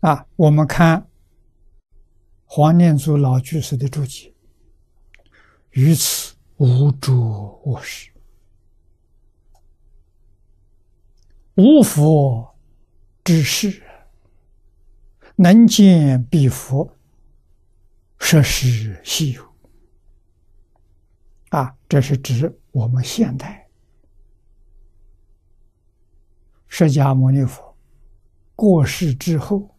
啊，我们看黄念祖老居士的注解，于此无诸恶事，无佛之事，能见彼佛，设施稀有。啊，这是指我们现代释迦牟尼佛过世之后。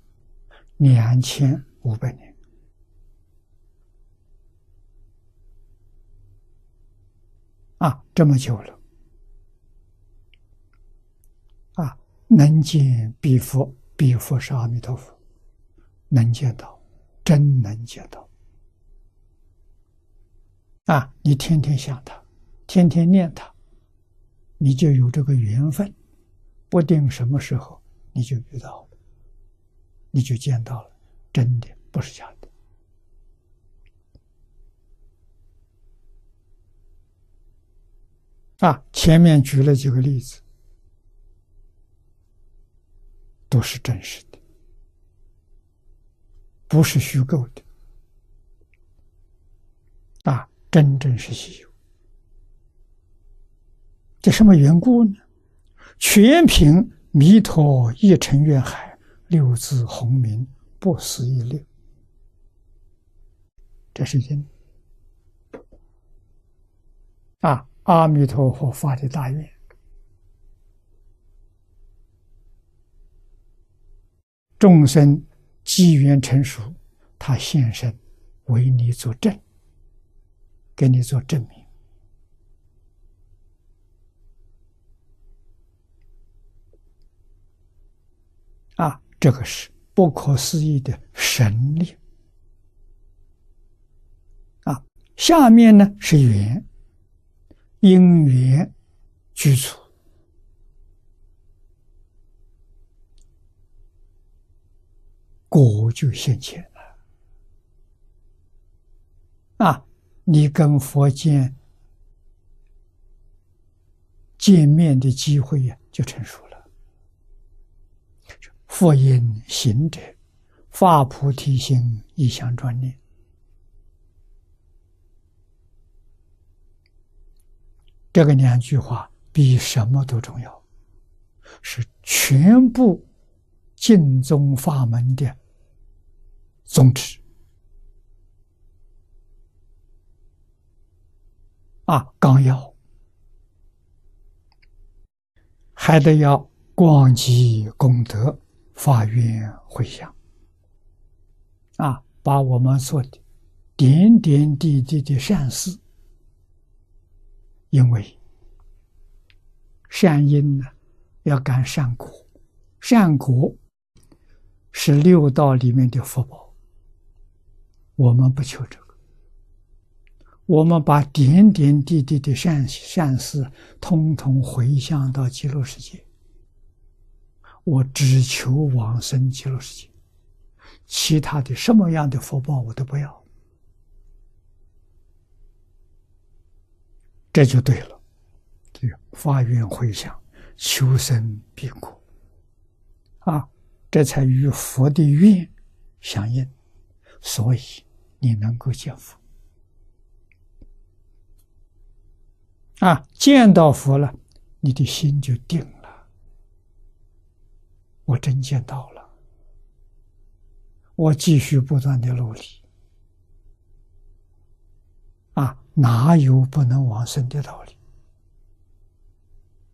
两千五百年啊，这么久了啊！能见彼佛，彼佛是阿弥陀佛，能见到，真能见到啊！你天天想他，天天念他，你就有这个缘分，不定什么时候你就遇到。你就见到了，真的不是假的。啊，前面举了几个例子，都是真实的，不是虚构的。啊，真正是稀有。这什么缘故呢？全凭弥陀一尘愿海。六字洪名不思议六，这是因啊！阿弥陀佛发的大愿，众生机缘成熟，他现身为你作证，给你做证明啊！这个是不可思议的神力啊！下面呢是缘，因缘具足，果就现前了啊！你跟佛见见面的机会呀，就成熟了。佛因行者，发菩提心，一向专念。这个两句话比什么都重要，是全部净宗法门的宗旨。啊，纲要还得要广积功德。发愿回向，啊，把我们做的点点滴滴的善事，因为善因呢，要感善果，善果是六道里面的福报，我们不求这个，我们把点点滴滴的善善事，通通回向到极乐世界。我只求往生极乐世界，其他的什么样的福报我都不要，这就对了。这个发愿回向，求生必果，啊，这才与佛的愿相应，所以你能够见佛，啊，见到佛了，你的心就定了。我真见到了，我继续不断的努力，啊，哪有不能往生的道理？